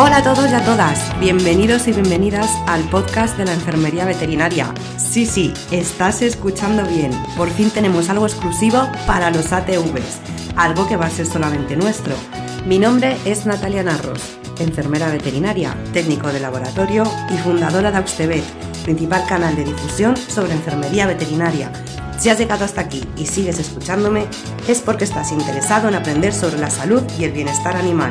Hola a todos y a todas, bienvenidos y bienvenidas al podcast de la Enfermería Veterinaria. Sí, sí, estás escuchando bien, por fin tenemos algo exclusivo para los ATVs, algo que va a ser solamente nuestro. Mi nombre es Natalia Narros, enfermera veterinaria, técnico de laboratorio y fundadora de Auxtevet, principal canal de difusión sobre enfermería veterinaria. Si has llegado hasta aquí y sigues escuchándome, es porque estás interesado en aprender sobre la salud y el bienestar animal.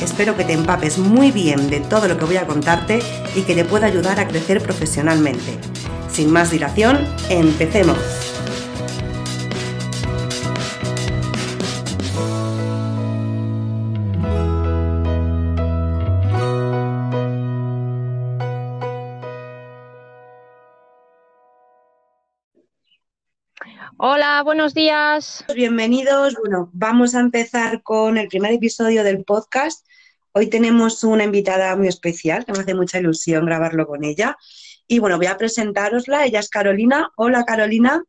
Espero que te empapes muy bien de todo lo que voy a contarte y que te pueda ayudar a crecer profesionalmente. Sin más dilación, empecemos. Hola, buenos días. Bienvenidos. Bueno, vamos a empezar con el primer episodio del podcast. Hoy tenemos una invitada muy especial, que me hace mucha ilusión grabarlo con ella. Y bueno, voy a presentarosla. Ella es Carolina. Hola, Carolina.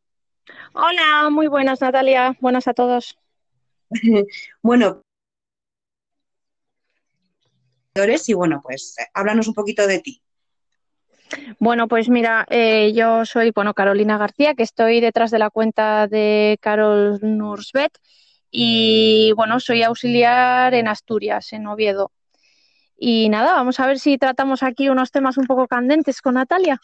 Hola, muy buenas, Natalia. Buenas a todos. bueno, y bueno, pues háblanos un poquito de ti. Bueno, pues mira, eh, yo soy, bueno, Carolina García, que estoy detrás de la cuenta de Carol Nursbet y, bueno, soy auxiliar en Asturias, en Oviedo. Y nada, vamos a ver si tratamos aquí unos temas un poco candentes con Natalia.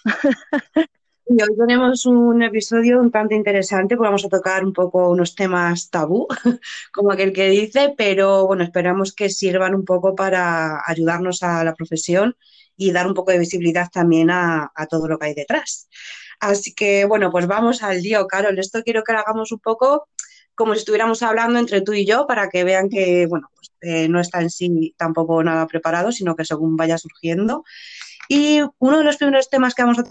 Y hoy tenemos un episodio un tanto interesante, porque vamos a tocar un poco unos temas tabú, como aquel que dice, pero bueno, esperamos que sirvan un poco para ayudarnos a la profesión y dar un poco de visibilidad también a, todo lo que hay detrás. Así que bueno, pues vamos al lío, Carol. Esto quiero que lo hagamos un poco como si estuviéramos hablando entre tú y yo para que vean que, bueno, pues, eh, no está en sí tampoco nada preparado, sino que según vaya surgiendo. Y uno de los primeros temas que vamos a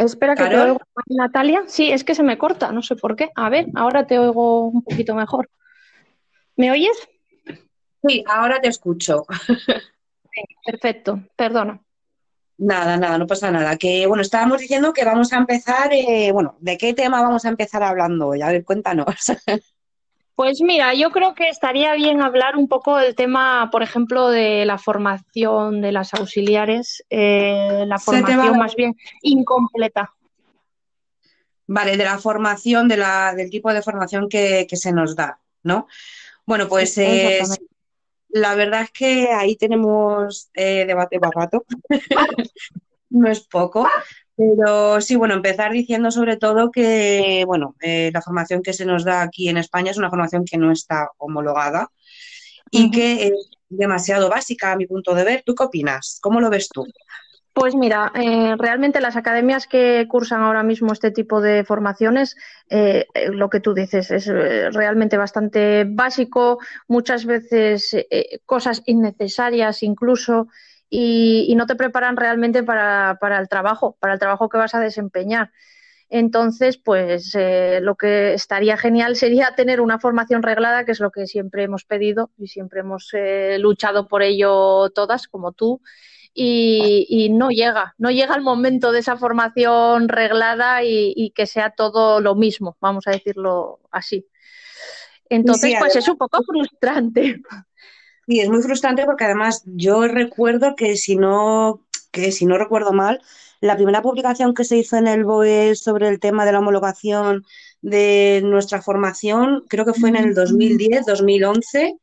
Espera que te oigo, Natalia. Sí, es que se me corta, no sé por qué. A ver, ahora te oigo un poquito mejor. ¿Me oyes? Sí, ahora te escucho. Perfecto, perdona. Nada, nada, no pasa nada. Que bueno, estábamos diciendo que vamos a empezar, eh, bueno, ¿de qué tema vamos a empezar hablando hoy? A ver, cuéntanos. Pues mira, yo creo que estaría bien hablar un poco del tema, por ejemplo, de la formación de las auxiliares, eh, la formación más bien incompleta. Vale, de la formación, de la, del tipo de formación que, se nos da, ¿no? Bueno, pues eh, la verdad es que ahí tenemos eh, debate barato, no es poco. Pero sí, bueno, empezar diciendo sobre todo que, bueno, eh, la formación que se nos da aquí en España es una formación que no está homologada y que es demasiado básica a mi punto de ver. ¿Tú qué opinas? ¿Cómo lo ves tú? Pues mira, eh, realmente las academias que cursan ahora mismo este tipo de formaciones, eh, lo que tú dices es realmente bastante básico, muchas veces cosas innecesarias incluso y, no te preparan realmente para, el trabajo, para el trabajo que vas a desempeñar. Entonces, pues eh, lo que estaría genial sería tener una formación reglada, que es lo que siempre hemos pedido y siempre hemos eh, luchado por ello todas, como tú. Y, no llega, no llega el momento de esa formación reglada y, que sea todo lo mismo, vamos a decirlo así. Entonces, pues es un poco frustrante. Sí, es muy frustrante porque además yo recuerdo que si no, que si no recuerdo mal, la primera publicación que se hizo en el BOE sobre el tema de la homologación de nuestra formación, creo que fue en el 2010, 2011,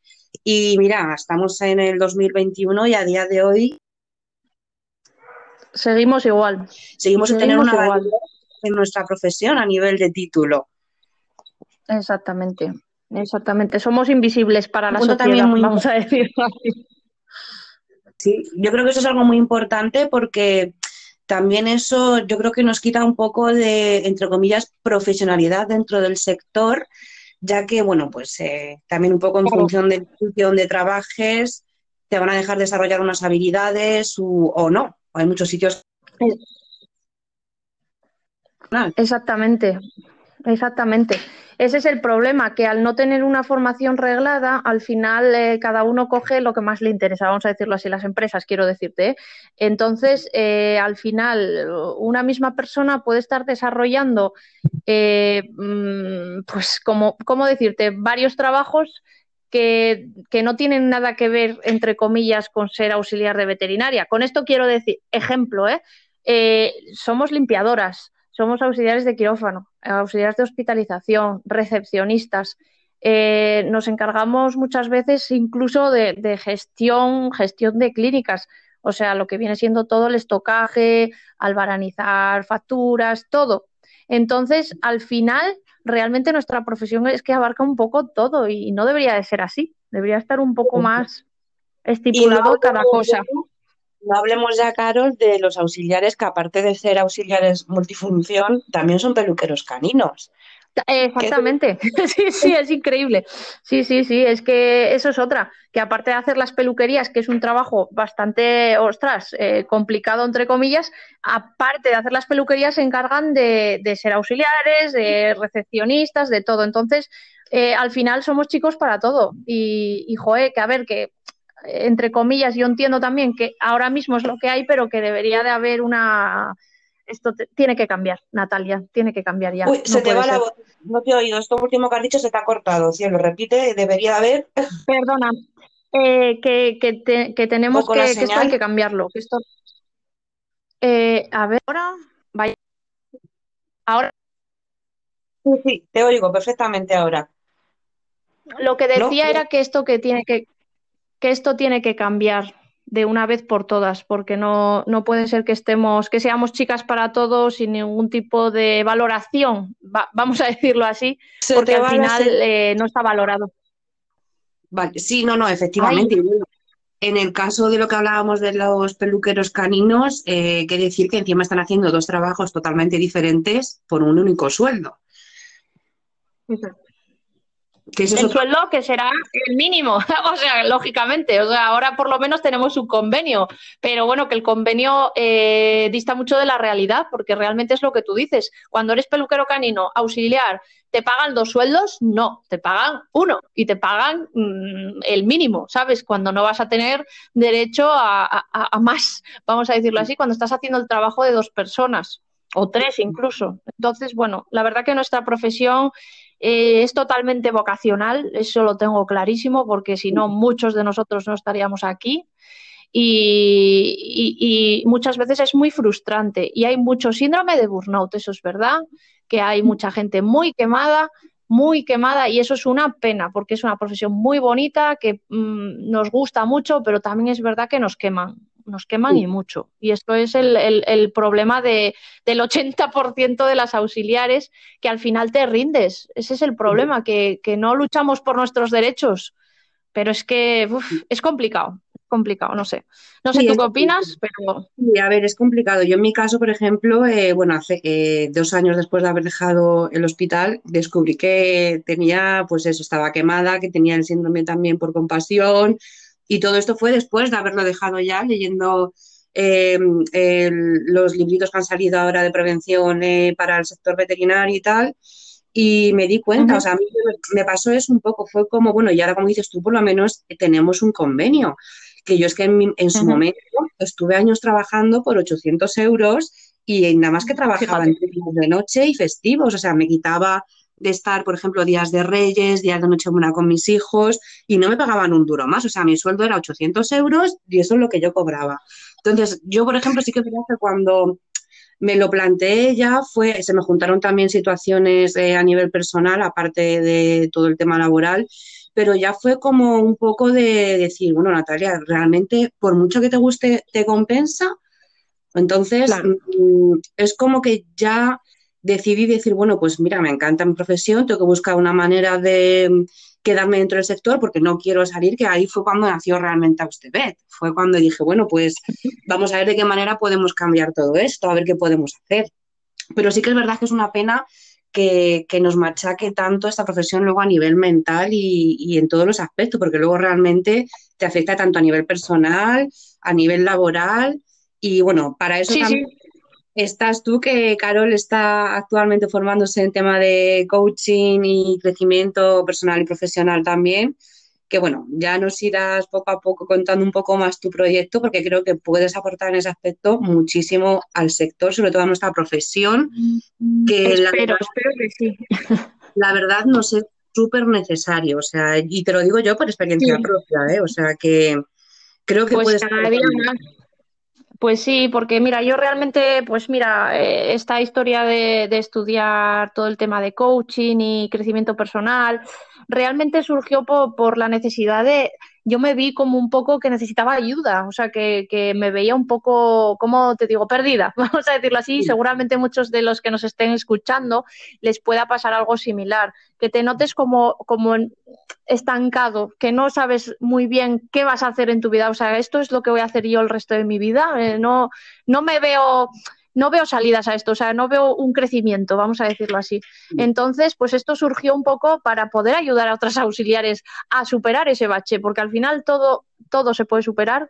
y mira, estamos en el 2021 y a día de hoy seguimos igual. Seguimos, sin tener una igual. en nuestra profesión a nivel de título. Exactamente. Exactamente, somos invisibles para la sociedad, también muy vamos a decir. Sí, yo creo que eso es algo muy importante porque también eso yo creo que nos quita un poco de, entre comillas, profesionalidad dentro del sector, ya que, bueno, pues eh, también un poco en función de donde trabajes, te van a dejar desarrollar unas habilidades o no. Hay muchos sitios. Exactamente, exactamente. Ese es el problema, que al no tener una formación reglada, al final eh, cada uno coge lo que más le interesa, vamos a decirlo así, las empresas, quiero decirte. ¿eh? Entonces, eh, al final, una misma persona puede estar desarrollando eh, mm, pues, como, ¿cómo decirte? Varios trabajos que, no tienen nada que ver, entre comillas, con ser auxiliar de veterinaria. Con esto quiero decir, ejemplo, ¿eh? eh somos limpiadoras, somos auxiliares de quirófano, auxiliares de hospitalización, recepcionistas. Eh, nos encargamos muchas veces incluso de, gestión, gestión de clínicas, o sea, lo que viene siendo todo el estocaje, albaranizar facturas, todo. Entonces, al final, realmente nuestra profesión es que abarca un poco todo y no debería de ser así, debería estar un poco más estipulado cada cosa. No hablemos ya, Carol, de los auxiliares que aparte de ser auxiliares multifunción, también son peluqueros caninos. Exactamente, sí, sí, es increíble. Sí, sí, sí, es que eso es otra, que aparte de hacer las peluquerías, que es un trabajo bastante, ostras, eh, complicado entre comillas, aparte de hacer las peluquerías se encargan de, ser auxiliares, de recepcionistas, de todo. Entonces, eh, al final somos chicos para todo. Y, y joe, que a ver, que entre comillas, yo entiendo también que ahora mismo es lo que hay, pero que debería de haber una esto tiene que cambiar, Natalia, tiene que cambiar ya. Uy, se te va la voz, no te he oído, esto último que has dicho se te ha cortado, lo repite, debería haber. Perdona, eh, que, que, tenemos que, que esto hay que cambiarlo. Que esto... Eh, a ver, ahora, vaya. Ahora. Sí, sí, te oigo perfectamente ahora. Lo que decía era que esto que tiene que, que esto tiene que cambiar de una vez por todas, porque no, no puede ser que estemos, que seamos chicas para todos sin ningún tipo de valoración, vamos a decirlo así, porque al final eh, no está valorado. Vale, sí, no, no, efectivamente. En el caso de lo que hablábamos de los peluqueros caninos, eh, que decir que encima están haciendo dos trabajos totalmente diferentes por un único sueldo el sueldo que será el mínimo, o sea, lógicamente, o sea, ahora por lo menos tenemos un convenio, pero bueno, que el convenio eh, dista mucho de la realidad, porque realmente es lo que tú dices. Cuando eres peluquero canino, auxiliar, ¿te pagan dos sueldos? No, te pagan uno y te pagan mm, el mínimo, ¿sabes? Cuando no vas a tener derecho a, a más, vamos a decirlo así, cuando estás haciendo el trabajo de dos personas o tres incluso. Entonces, bueno, la verdad que nuestra profesión eh, es totalmente vocacional, eso lo tengo clarísimo, porque si no, muchos de nosotros no estaríamos aquí. Y, muchas veces es muy frustrante y hay mucho síndrome de burnout, eso es verdad, que hay mucha gente muy quemada, muy quemada y eso es una pena porque es una profesión muy bonita que mm, nos gusta mucho, pero también es verdad que nos queman nos queman y mucho. Y esto es el, problema de, del 80% de las auxiliares que al final te rindes. Ese es el problema, que, no luchamos por nuestros derechos. Pero es que es complicado, complicado, no sé. No sé tú qué opinas, pero... Sí, a ver, es complicado. Yo en mi caso, por ejemplo, eh, bueno, hace eh, dos años después de haber dejado el hospital, descubrí que tenía, pues eso, estaba quemada, que tenía el síndrome también por compasión, y todo esto fue después de haberlo dejado ya leyendo eh, los libritos que han salido ahora de prevención eh, para el sector veterinario y tal. Y me di cuenta, o sea, a mí me pasó eso un poco, fue como, bueno, y ahora como dices tú, por lo menos tenemos un convenio, que yo es que en, su momento estuve años trabajando por 800 euros y nada más que trabajaba en de noche y festivos, o sea, me quitaba de estar, por ejemplo, días de Reyes, días de Nochebuena con mis hijos y no me pagaban un duro más. O sea, mi sueldo era 800 euros y eso es lo que yo cobraba. Entonces, yo, por ejemplo, sí que creo que cuando me lo planteé ya fue, se me juntaron también situaciones eh, a nivel personal, aparte de todo el tema laboral, pero ya fue como un poco de decir, bueno, Natalia, realmente, por mucho que te guste, te compensa. Entonces, mm, es como que ya decidí decir, bueno, pues mira, me encanta mi profesión, tengo que buscar una manera de quedarme dentro del sector porque no quiero salir, que ahí fue cuando nació realmente Austebet. Fue cuando dije, bueno, pues vamos a ver de qué manera podemos cambiar todo esto, a ver qué podemos hacer. Pero sí que es verdad que es una pena que, nos machaque tanto esta profesión luego a nivel mental y, en todos los aspectos, porque luego realmente te afecta tanto a nivel personal, a nivel laboral. Y bueno, para eso también estás tú, que Carol está actualmente formándose en tema de coaching y crecimiento personal y profesional también. que bueno, ya nos irás poco a poco contando un poco más tu proyecto porque creo que puedes aportar en ese aspecto muchísimo al sector, sobre todo a nuestra profesión, que la verdad, espero que sí. La verdad nos es súper necesario, o sea, y te lo digo yo por experiencia propia, ¿eh? o sea que creo que pues puedes... Pues sí, porque mira, yo realmente, pues mira, eh, esta historia de, de, estudiar todo el tema de coaching y crecimiento personal, realmente surgió por, la necesidad de, yo me vi como un poco que necesitaba ayuda, o sea, que, que me veía un poco, como te digo, perdida, vamos a decirlo así, seguramente muchos de los que nos estén escuchando les pueda pasar algo similar, que te notes como, como estancado, que no sabes muy bien qué vas a hacer en tu vida, o sea, esto es lo que voy a hacer yo el resto de mi vida, eh, no, no me veo no veo salidas a esto, o sea, no veo un crecimiento, vamos a decirlo así. Entonces, pues esto surgió un poco para poder ayudar a otras auxiliares a superar ese bache, porque al final todo, todo se puede superar,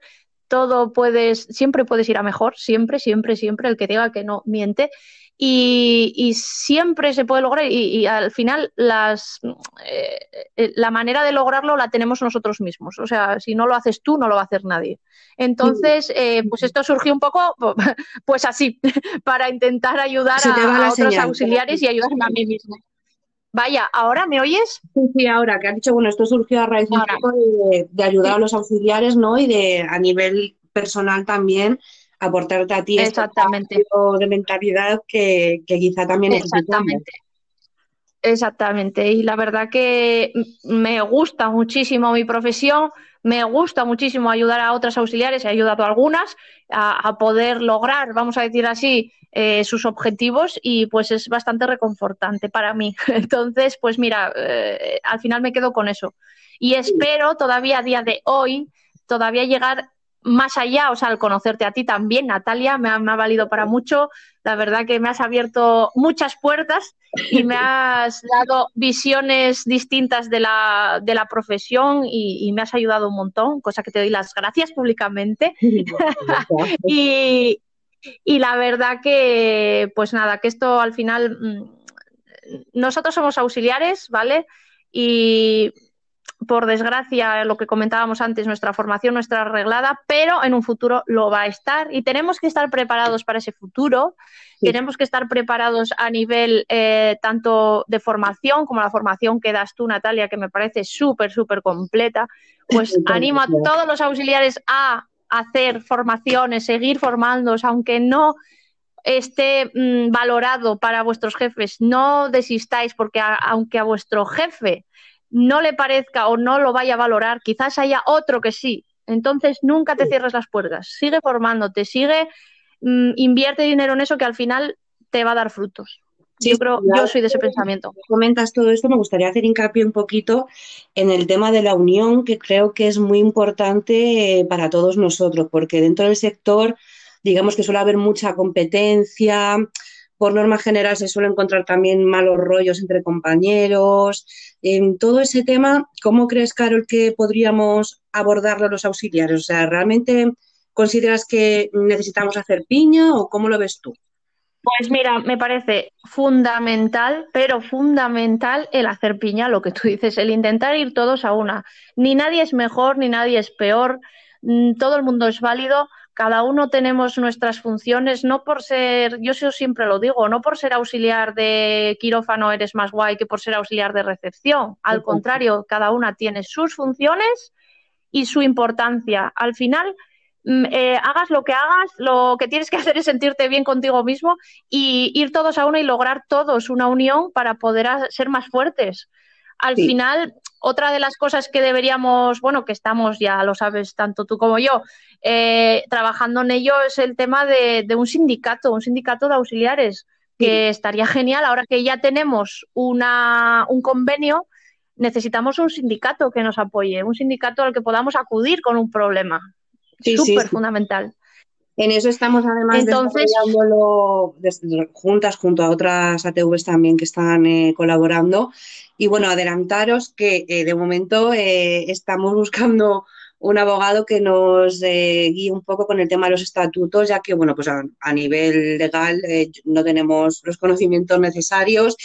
todo puedes, siempre puedes ir a mejor, siempre, siempre, siempre, el que diga que no miente y, siempre se puede lograr y, al final las, eh, eh, la manera de lograrlo la tenemos nosotros mismos. O sea, si no lo haces tú, no lo va a hacer nadie. Entonces, eh, pues esto surgió un poco, pues así, para intentar ayudar a, otros auxiliares y ayudarme a mí mismo. Vaya, ¿ahora me oyes? Sí, ahora, que has dicho, bueno, esto surgió a raíz de, de, ayudar a los auxiliares, ¿no? Y de a nivel personal también aportarte a ti este Exactamente. de mentalidad que, quizá también Exactamente. Exactamente. Y la verdad que me gusta muchísimo mi profesión, me gusta muchísimo ayudar a otras auxiliares, he ayudado a algunas a, poder lograr, vamos a decir así, eh, sus objetivos y pues es bastante reconfortante para mí. Entonces, pues mira, eh, al final me quedo con eso. Y espero todavía a día de hoy, todavía llegar más allá, o sea, al conocerte a ti también, Natalia, me ha, valido para mucho. La verdad que me has abierto muchas puertas y me has dado visiones distintas de la, de la profesión y, me has ayudado un montón, cosa que te doy las gracias públicamente. y, y la verdad que, pues nada, que esto al final, mm, nosotros somos auxiliares, ¿vale? Y por desgracia, lo que comentábamos antes, nuestra formación no está arreglada, pero en un futuro lo va a estar y tenemos que estar preparados para ese futuro. Tenemos que estar preparados a nivel eh, tanto de formación como la formación que das tú, Natalia, que me parece súper, súper completa. Pues animo a todos los auxiliares a hacer formaciones, seguir formándose, aunque no esté mm, valorado para vuestros jefes. No desistáis, porque aunque a vuestro jefe no le parezca o no lo vaya a valorar, quizás haya otro que sí. Entonces nunca te cierres las puertas, sigue formándote, sigue, mm, invierte dinero en eso que al final te va a dar frutos. yo creo, yo soy de ese pensamiento. Comentas todo esto, me gustaría hacer hincapié un poquito en el tema de la unión, que creo que es muy importante eh, para todos nosotros, porque dentro del sector, digamos que suele haber mucha competencia, por norma general se suele encontrar también malos rollos entre compañeros. En todo ese tema, ¿cómo crees, Carol, que podríamos abordarlo los auxiliares? O sea, ¿realmente consideras que necesitamos hacer piña o cómo lo ves tú? Pues mira, me parece fundamental, pero fundamental el hacer piña, lo que tú dices, el intentar ir todos a una. Ni nadie es mejor, ni nadie es peor, mm, todo el mundo es válido, cada uno tenemos nuestras funciones, no por ser, yo siempre lo digo, no por ser auxiliar de quirófano eres más guay que por ser auxiliar de recepción. Al contrario, cada una tiene sus funciones y su importancia. Al final, mm, eh, hagas lo que hagas, lo que tienes que hacer es sentirte bien contigo mismo y ir todos a una y lograr todos una unión para poder ser más fuertes. Al final, otra de las cosas que deberíamos, bueno, que estamos, ya lo sabes, tanto tú como yo, eh, trabajando en ello es el tema de, un sindicato, un sindicato de auxiliares, que estaría genial. Ahora que ya tenemos una, un convenio, necesitamos un sindicato que nos apoye, un sindicato al que podamos acudir con un problema. Súper fundamental. En eso estamos además Entonces, desarrollándolo juntas junto a otras ATVs también que están eh, colaborando. Y bueno, adelantaros que eh, de momento estamos buscando un abogado que nos eh, guíe un poco con el tema de los estatutos, ya que, bueno, pues a, nivel legal eh, no tenemos los conocimientos necesarios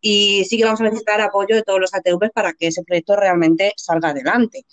y sí que vamos a necesitar apoyo de todos los ATVs para que ese proyecto realmente salga adelante.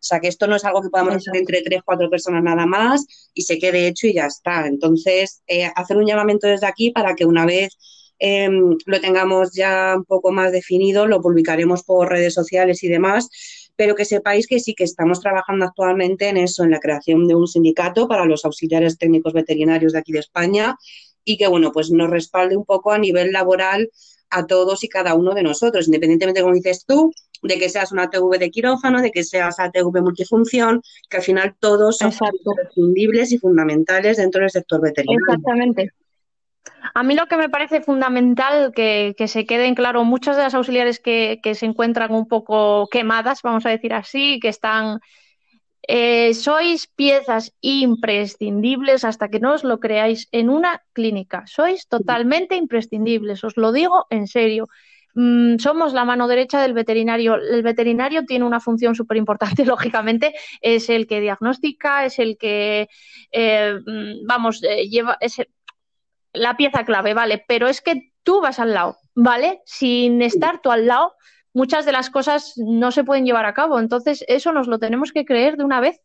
O sea, que esto no es algo que podamos hacer entre tres, cuatro personas nada más y se quede hecho y ya está. Entonces, eh, hacer un llamamiento desde aquí para que una vez em, lo tengamos ya un poco más definido, lo publicaremos por redes sociales y demás, pero que sepáis que sí que estamos trabajando actualmente en eso, en la creación de un sindicato para los auxiliares técnicos veterinarios de aquí de España y que, bueno, pues nos respalde un poco a nivel laboral a todos y cada uno de nosotros, independientemente, como dices tú, de que seas una ATV de quirófano, de que seas ATV multifunción, que al final todos son imprescindibles y fundamentales dentro del sector veterinario. Exactamente. A mí lo que me parece fundamental que, se queden claro muchas de las auxiliares que, se encuentran un poco quemadas, vamos a decir así, que están eh, sois piezas imprescindibles hasta que no os lo creáis en una clínica. Sois totalmente imprescindibles, os lo digo en serio. Mm, somos la mano derecha del veterinario. El veterinario tiene una función súper importante, lógicamente, es el que diagnostica, es el que, eh, mm, vamos, eh, lleva, es la pieza clave, ¿vale? Pero es que tú vas al lado, ¿vale? Sin estar tú al lado, muchas de las cosas no se pueden llevar a cabo. Entonces, eso nos lo tenemos que creer de una vez,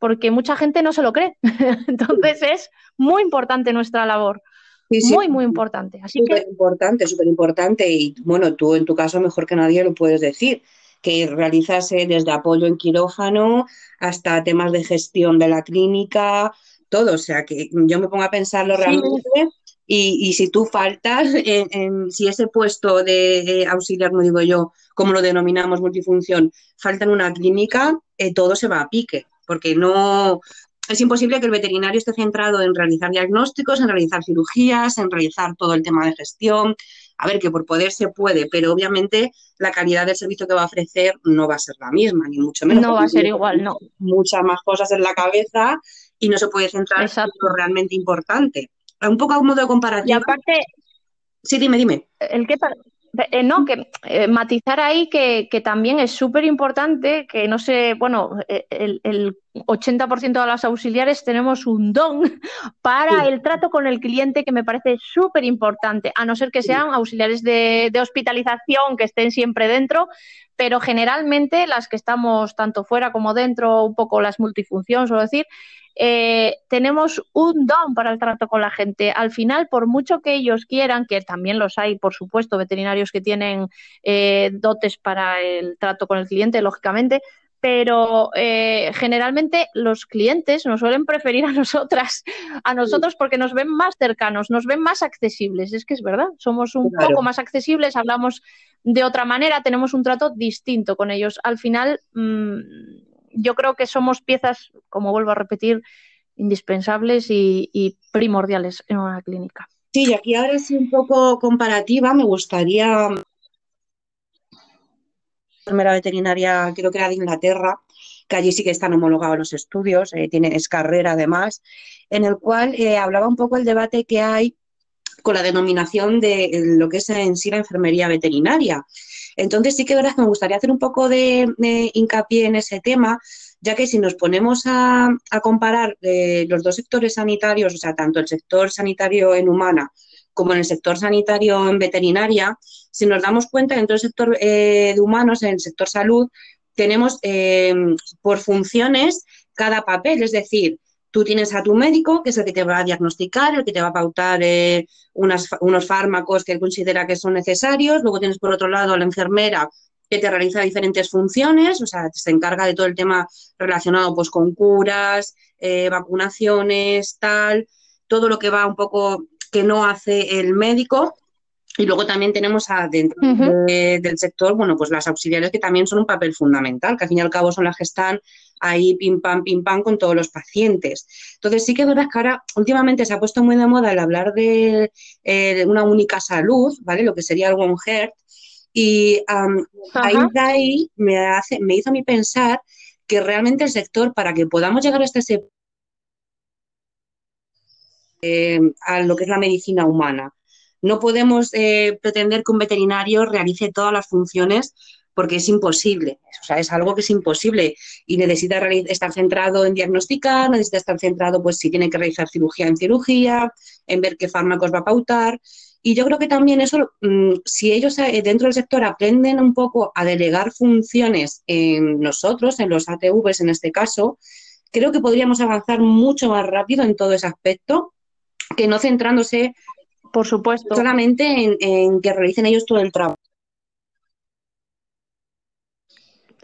porque mucha gente no se lo cree. Entonces, es muy importante nuestra labor. Muy, muy importante. Así súper importante, súper importante. Y bueno, tú en tu caso mejor que nadie lo puedes decir, que realizas desde apoyo en quirófano hasta temas de gestión de la clínica, todo. O sea, que yo me pongo a pensarlo realmente. Y, si tú faltas, en, si ese puesto de, auxiliar, no digo yo, como lo denominamos multifunción, falta en una clínica, eh, todo se va a pique, porque no, es imposible que el veterinario esté centrado en realizar diagnósticos, en realizar cirugías, en realizar todo el tema de gestión. A ver, que por poder se puede, pero obviamente la calidad del servicio que va a ofrecer no va a ser la misma, ni mucho menos. No va a ser igual, no. Muchas más cosas en la cabeza y no se puede centrar en lo realmente importante. Un poco a un modo de comparación. Y aparte. Sí, dime, dime. El que, eh, no, que eh, matizar ahí que, también es súper importante que no sé, bueno, eh, el, el 80% de las auxiliares tenemos un don para el trato con el cliente que me parece súper importante, a no ser que sean auxiliares de, de, hospitalización que estén siempre dentro, pero generalmente las que estamos tanto fuera como dentro, un poco las multifunciones, suelo decir, eh, tenemos un don para el trato con la gente. Al final, por mucho que ellos quieran, que también los hay, por supuesto, veterinarios que tienen eh, dotes para el trato con el cliente, lógicamente, pero eh, generalmente los clientes nos suelen preferir a nosotras, a nosotros porque nos ven más cercanos, nos ven más accesibles. Es que es verdad, somos un poco más accesibles, hablamos de otra manera, tenemos un trato distinto con ellos. Al final, mm, yo creo que somos piezas, como vuelvo a repetir, indispensables y, primordiales en una clínica. Sí, y aquí ahora sí un poco comparativa, me gustaría enfermera veterinaria, creo que era de Inglaterra, que allí sí que están homologados los estudios, eh, tienen, es carrera además, en el cual eh, hablaba un poco el debate que hay con la denominación de lo que es en sí la enfermería veterinaria. Entonces sí que verdad me gustaría hacer un poco de, hincapié en ese tema, ya que si nos ponemos a, comparar eh, los dos sectores sanitarios, o sea, tanto el sector sanitario en humana como en el sector sanitario en veterinaria, si nos damos cuenta dentro del sector eh, de humanos, en el sector salud, tenemos eh, por funciones cada papel, es decir, Tú tienes a tu médico, que es el que te va a diagnosticar, el que te va a pautar eh, unos fármacos que él considera que son necesarios. Luego tienes por otro lado a la enfermera que te realiza diferentes funciones, o sea, se encarga de todo el tema relacionado pues con curas, eh, vacunaciones, tal, todo lo que va un poco que no hace el médico. Y luego también tenemos a, dentro del sector, bueno, pues las auxiliares que también son un papel fundamental, que al fin y al cabo son las que están ahí pim pam, pim pam con todos los pacientes. Entonces sí que es verdad que ahora últimamente se ha puesto muy de moda el hablar de, eh, una única salud, ¿vale? Lo que sería el One Health. Y ahí, de ahí me, hace, me hizo a mí pensar que realmente el sector, para que podamos llegar hasta ese eh, a lo que es la medicina humana. No podemos eh, pretender que un veterinario realice todas las funciones porque es imposible, o sea, es algo que es imposible y necesita estar centrado en diagnosticar, necesita estar centrado, pues, si tiene que realizar cirugía en cirugía, en ver qué fármacos va a pautar. Y yo creo que también eso, mm, si ellos eh, dentro del sector aprenden un poco a delegar funciones en nosotros, en los ATVs en este caso, creo que podríamos avanzar mucho más rápido en todo ese aspecto que no centrándose, por supuesto, solamente en, que realicen ellos todo el trabajo.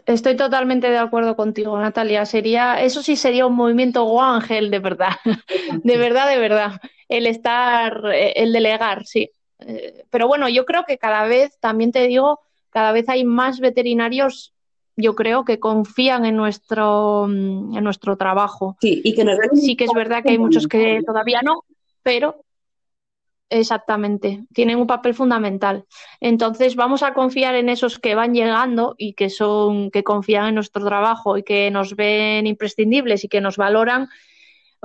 Estoy totalmente de acuerdo contigo, Natalia. Sería, eso sí sería un movimiento guángel de verdad, de verdad, de verdad. El estar, eh, el delegar, sí. Eh, pero bueno, yo creo que cada vez, también te digo, cada vez hay más veterinarios yo creo que confían en nuestro, en nuestro trabajo. Sí, y que sí que es verdad que hay muchos que todavía no, pero exactamente, tienen un papel fundamental. Entonces vamos a confiar en esos que van llegando y que son, que confían en nuestro trabajo y que nos ven imprescindibles y que nos valoran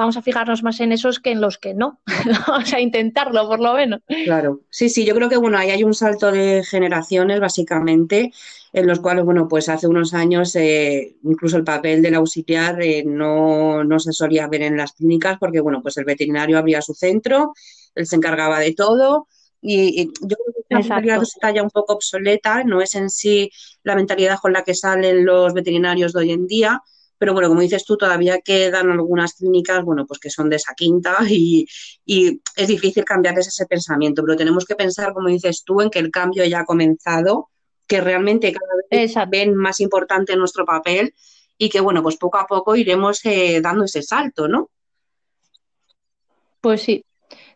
vamos a fijarnos más en esos que en los que no. vamos a intentarlo, por lo menos. Claro, sí, sí, yo creo que bueno, ahí hay un salto de generaciones, básicamente, en los cuales, bueno, pues hace unos años eh, incluso el papel del auxiliar eh, no, no, se solía ver en las clínicas porque, bueno, pues el veterinario abría su centro, él se encargaba de todo. Y, yo creo que esta mentalidad está ya un poco obsoleta, no es en sí la mentalidad con la que salen los veterinarios de hoy en día, pero bueno, como dices tú, todavía quedan algunas clínicas, bueno, pues que son de esa quinta y, es difícil cambiarles ese pensamiento, pero tenemos que pensar, como dices tú, en que el cambio ya ha comenzado, que realmente cada vez ven más importante nuestro papel y que, bueno, pues poco a poco iremos eh, dando ese salto, ¿no? Pues sí,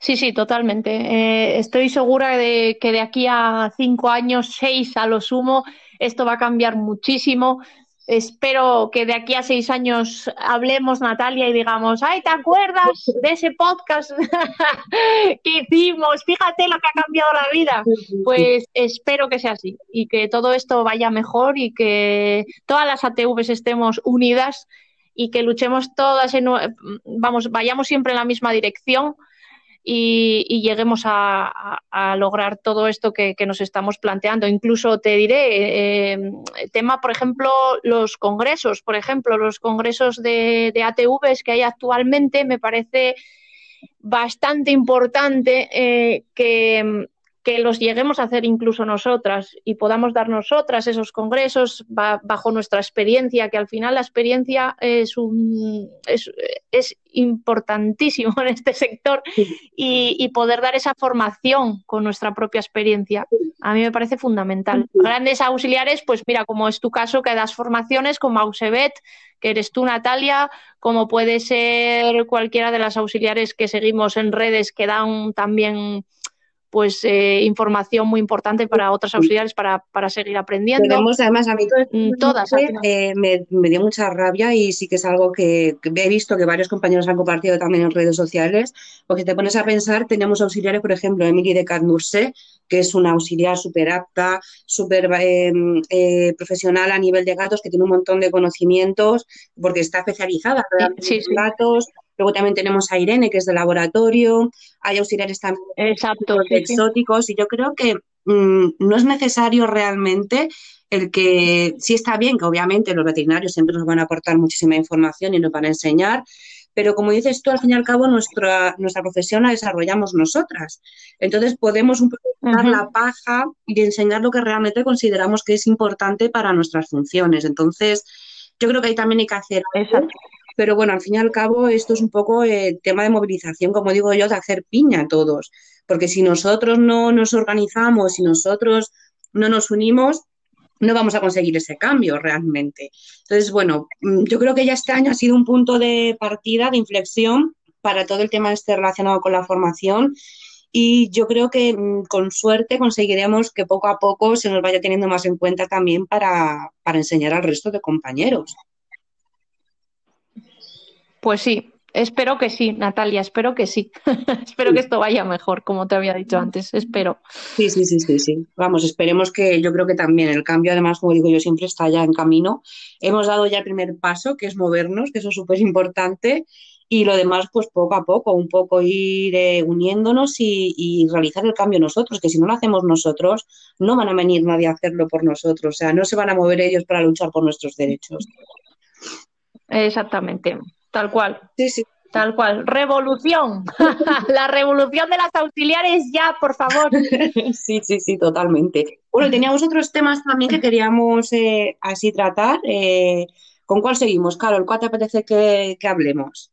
Sí, sí, totalmente. Eh, estoy segura de que de aquí a cinco años, seis a lo sumo, esto va a cambiar muchísimo. Espero que de aquí a seis años hablemos, Natalia, y digamos, ay, ¿te acuerdas de ese podcast que hicimos? Fíjate lo que ha cambiado la vida. Pues espero que sea así y que todo esto vaya mejor y que todas las ATVs estemos unidas y que luchemos todas, en, vamos, vayamos siempre en la misma dirección y, lleguemos a, lograr todo esto que, nos estamos planteando. Incluso te diré, eh, tema, por ejemplo, los congresos, por ejemplo, los congresos de, de ATVs que hay actualmente, me parece bastante importante eh, que, que los lleguemos a hacer incluso nosotras y podamos dar nosotras esos congresos bajo nuestra experiencia, que al final la experiencia es, un, es, es importantísimo en este sector y, poder dar esa formación con nuestra propia experiencia. A mí me parece fundamental. Grandes auxiliares, pues mira, como es tu caso, que das formaciones como Ausebet, que eres tú, Natalia, como puede ser cualquiera de las auxiliares que seguimos en redes que dan también pues eh, información muy importante para otras auxiliares para, para seguir aprendiendo. Tenemos, además, a mí todas. Eh, me, dio mucha rabia y sí que es algo que, he visto que varios compañeros han compartido también en redes sociales, porque te pones a pensar, tenemos auxiliares, por ejemplo, Emily de Carnurse, que es una auxiliar súper apta, súper em, eh, profesional a nivel de gatos, que tiene un montón de conocimientos, porque está especializada en gatos, Luego también tenemos a Irene, que es de laboratorio, hay auxiliares también Exacto, exóticos, y yo creo que mm, no es necesario realmente el que, sí está bien que obviamente los veterinarios siempre nos van a aportar muchísima información y nos van a enseñar, pero como dices tú, al fin y al cabo nuestra, nuestra profesión la desarrollamos nosotras. Entonces podemos un poco dar la paja y enseñar lo que realmente consideramos que es importante para nuestras funciones. Entonces, yo creo que ahí también hay que hacer pero bueno, al fin y al cabo esto es un poco el tema de movilización, como digo yo, de hacer piña a todos, porque si nosotros no nos organizamos, si nosotros no nos unimos, no vamos a conseguir ese cambio realmente. Entonces, bueno, mm, yo creo que ya este año ha sido un punto de partida, de inflexión para todo el tema este relacionado con la formación y yo creo que mm, con suerte conseguiremos que poco a poco se nos vaya teniendo más en cuenta también para, para enseñar al resto de compañeros. Pues sí, espero que sí, Natalia, espero que sí. espero que esto vaya mejor, como te había dicho antes, espero. Sí, sí, sí, sí, sí. Vamos, esperemos que yo creo que también el cambio, además, como digo yo, siempre está ya en camino. Hemos dado ya el primer paso, que es movernos, que eso es súper importante. y lo demás, pues poco a poco, un poco ir eh, uniéndonos y, realizar el cambio nosotros, que si no lo hacemos nosotros, no van a venir nadie a hacerlo por nosotros, o sea, no se van a mover ellos para luchar por nuestros derechos. Exactamente, tal cual. Sí, sí. Tal cual. Revolución. la revolución de las auxiliares ya, por favor. sí, sí, sí, totalmente. Bueno, teníamos otros temas también que queríamos eh, así tratar. Eh, ¿Con cuál seguimos, Carol? ¿Cuál te apetece que, hablemos?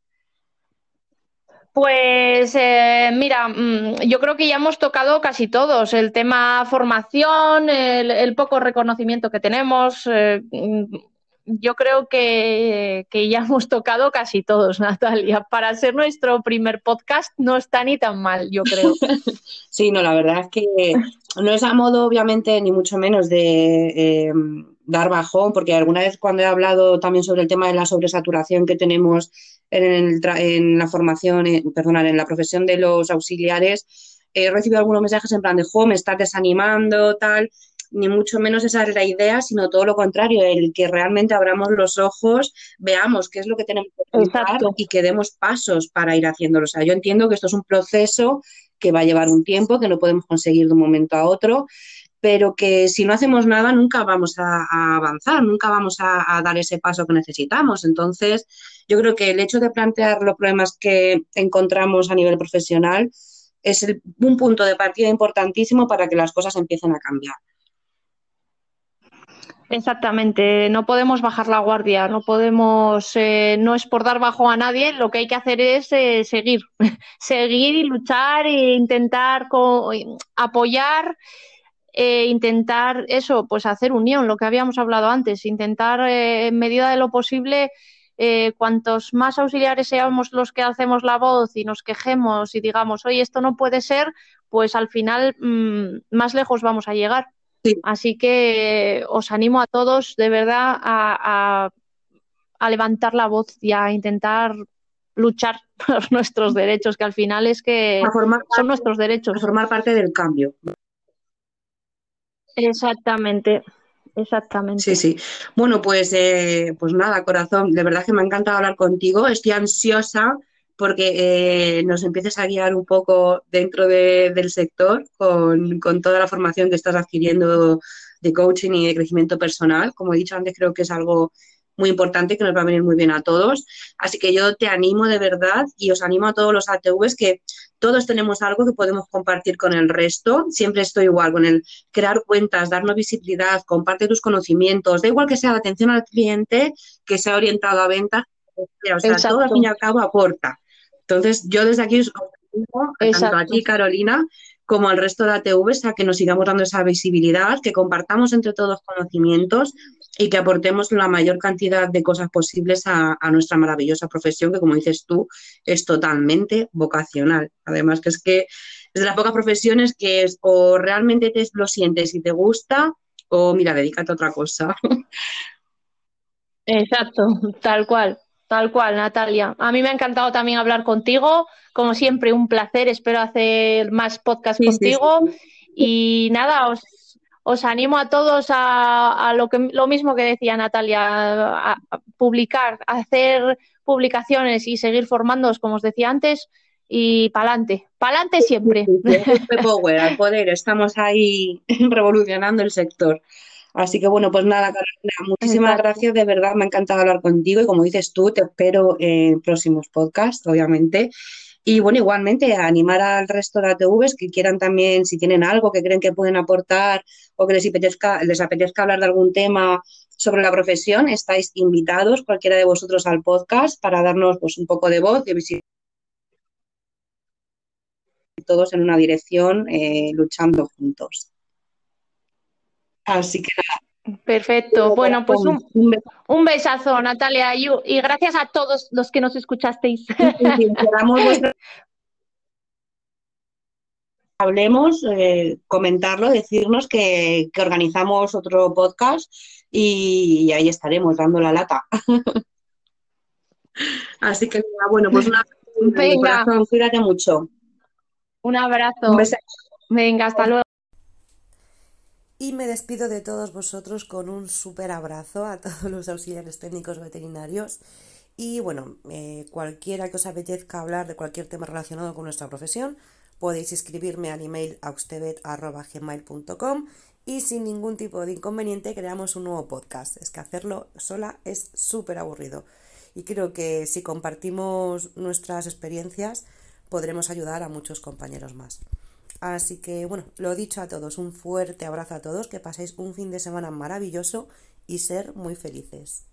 Pues eh, mira, mm, yo creo que ya hemos tocado casi todos. El tema formación, el, poco reconocimiento que tenemos, mm, yo creo que, ya hemos tocado casi todos, Natalia. Para ser nuestro primer podcast no está ni tan mal, yo creo. Sí, no, la verdad es que no es a modo, obviamente, ni mucho menos de eh, dar bajón, porque alguna vez cuando he hablado también sobre el tema de la sobresaturación que tenemos en, en la formación, eh, perdón, en la profesión de los auxiliares, he recibido algunos mensajes en plan de, jo, me estás desanimando, tal ni mucho menos esa es la idea, sino todo lo contrario, el que realmente abramos los ojos, veamos qué es lo que tenemos que hacer y que demos pasos para ir haciéndolo. O sea, yo entiendo que esto es un proceso que va a llevar un tiempo, que no podemos conseguir de un momento a otro, pero que si no hacemos nada nunca vamos a, avanzar, nunca vamos a, dar ese paso que necesitamos. Entonces, yo creo que el hecho de plantear los problemas que encontramos a nivel profesional es un punto de partida importantísimo para que las cosas empiecen a cambiar. Exactamente, no podemos bajar la guardia, no podemos, eh, no es por dar bajo a nadie, lo que hay que hacer es eh, seguir, seguir y luchar e intentar apoyar, e intentar eso, pues hacer unión, lo que habíamos hablado antes, intentar en medida de lo posible, cuantos más auxiliares seamos los que hacemos la voz y nos quejemos y digamos, oye, esto no puede ser, pues al final mm, más lejos vamos a llegar. Así que os animo a todos de verdad a, levantar la voz y a intentar luchar por nuestros derechos, que al final es que son nuestros derechos. A formar parte del cambio. Exactamente. Exactamente. Sí, sí. Bueno, pues, eh, pues nada, corazón, de verdad que me ha encantado hablar contigo. Estoy ansiosa porque eh, nos empieces a guiar un poco dentro del sector con, toda la formación que estás adquiriendo de coaching y de crecimiento personal. Como he dicho antes, creo que es algo muy importante que nos va a venir muy bien a todos. Así que yo te animo de verdad y os animo a todos los ATVs que todos tenemos algo que podemos compartir con el resto. Siempre estoy igual con el crear cuentas, darnos visibilidad, comparte tus conocimientos. Da igual que sea la atención al cliente, que sea orientado a ventas. O sea, todo al fin y al cabo aporta. Entonces, yo desde aquí os digo, tanto a ti, Carolina, como al resto de ATVs, a que nos sigamos dando esa visibilidad, que compartamos entre todos conocimientos y que aportemos la mayor cantidad de cosas posibles a, nuestra maravillosa profesión, que como dices tú, es totalmente vocacional. Además, que es que es de las pocas profesiones que es o realmente te lo sientes y te gusta, o mira, dedícate a otra cosa. Exacto, tal cual. Tal cual, Natalia. A mí me ha encantado también hablar contigo. Como siempre, un placer. Espero hacer más podcasts contigo. Y nada, os, animo a todos a, lo, que, lo mismo que decía Natalia, a, publicar, a hacer publicaciones y seguir formándoos, como os decía antes, y pa'lante, pa'lante siempre. power, al poder, estamos ahí revolucionando el sector. Así que bueno, pues nada, Carolina, muchísimas gracias, de verdad, me ha encantado hablar contigo y como dices tú, te espero en próximos podcasts, obviamente. Y bueno, igualmente animar al resto de ATVs que quieran también, si tienen algo que creen que pueden aportar o que les apetezca, les apetezca hablar de algún tema sobre la profesión, estáis invitados, cualquiera de vosotros, al podcast para darnos pues, un poco de voz, de visibilidad todos en una dirección, eh, luchando juntos. Así que Perfecto. Bueno, pues un, besazo, Natalia, y, gracias a todos los que nos escuchasteis. Hablemos, eh, comentarlo, decirnos que, organizamos otro podcast y, ahí estaremos dando la lata. Así que, bueno, pues una Venga. cuídate mucho. Un abrazo. Venga, hasta luego. Y me despido de todos vosotros con un súper abrazo a todos los auxiliares técnicos veterinarios Y bueno, eh, cualquiera que os apetezca hablar de cualquier tema relacionado con nuestra profesión, podéis escribirme al email auxtebet.gmail.com y sin ningún tipo de inconveniente creamos un nuevo podcast. Es que hacerlo sola es súper aburrido. Y creo que si compartimos nuestras experiencias podremos ayudar a muchos compañeros más. Así que bueno, lo dicho a todos, un fuerte abrazo a todos, que paséis un fin de semana maravilloso y ser muy felices.